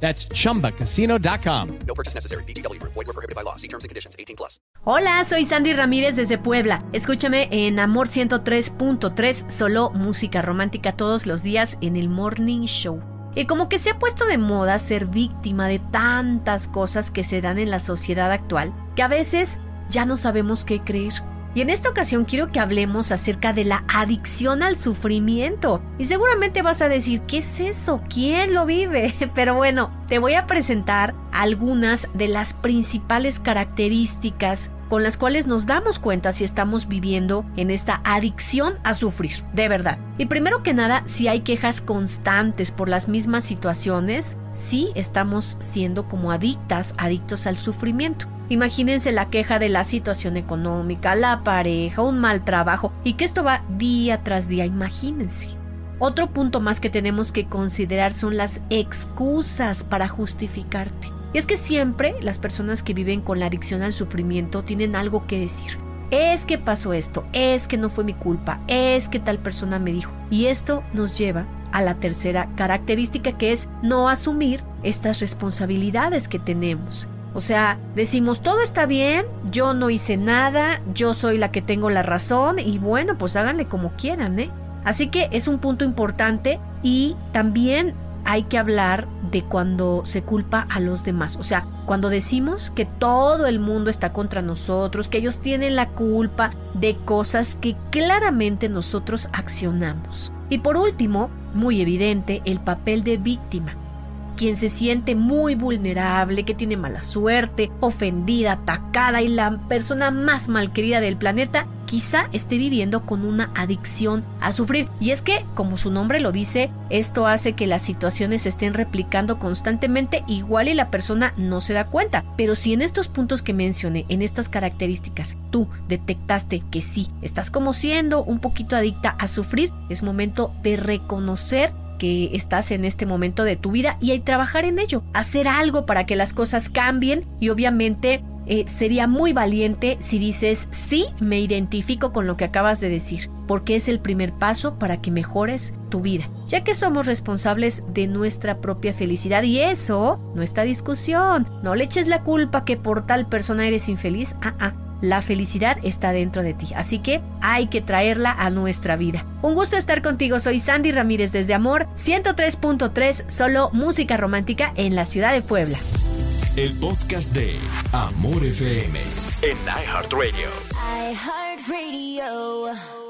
That's chumbacasino.com. No purchase necessary. BGW. Void were prohibited by law. See terms and conditions. 18 plus. Hola, soy Sandy Ramírez desde Puebla. Escúchame en Amor 103.3, solo música romántica todos los días en el Morning Show. Y como que se ha puesto de moda ser víctima de tantas cosas que se dan en la sociedad actual, que a veces ya no sabemos qué creer. Y en esta ocasión quiero que hablemos acerca de la adicción al sufrimiento. Y seguramente vas a decir, ¿qué es eso? ¿Quién lo vive? Pero bueno, te voy a presentar algunas de las principales características con las cuales nos damos cuenta si estamos viviendo en esta adicción a sufrir, de verdad. Y primero que nada, si hay quejas constantes por las mismas situaciones, sí estamos siendo como adictas, adictos al sufrimiento. Imagínense la queja de la situación económica, la pareja, un mal trabajo y que esto va día tras día, imagínense. Otro punto más que tenemos que considerar son las excusas para justificarte. Y es que siempre las personas que viven con la adicción al sufrimiento tienen algo que decir. Es que pasó esto, es que no fue mi culpa, es que tal persona me dijo. Y esto nos lleva a la tercera característica que es no asumir estas responsabilidades que tenemos. O sea, decimos todo está bien, yo no hice nada, yo soy la que tengo la razón y bueno, pues háganle como quieran, ¿eh? Así que es un punto importante y también hay que hablar de cuando se culpa a los demás. O sea, cuando decimos que todo el mundo está contra nosotros, que ellos tienen la culpa de cosas que claramente nosotros accionamos. Y por último, muy evidente, el papel de víctima quien se siente muy vulnerable, que tiene mala suerte, ofendida, atacada y la persona más malquerida del planeta, quizá esté viviendo con una adicción a sufrir. Y es que, como su nombre lo dice, esto hace que las situaciones se estén replicando constantemente igual y la persona no se da cuenta. Pero si en estos puntos que mencioné, en estas características, tú detectaste que sí, estás como siendo un poquito adicta a sufrir, es momento de reconocer que estás en este momento de tu vida y hay trabajar en ello, hacer algo para que las cosas cambien y obviamente eh, sería muy valiente si dices sí, me identifico con lo que acabas de decir, porque es el primer paso para que mejores tu vida, ya que somos responsables de nuestra propia felicidad y eso no está discusión. No le eches la culpa que por tal persona eres infeliz. Ah, ah. La felicidad está dentro de ti, así que hay que traerla a nuestra vida. Un gusto estar contigo, soy Sandy Ramírez desde Amor 103.3, solo música romántica en la ciudad de Puebla. El podcast de Amor FM en iHeartRadio. iHeartRadio.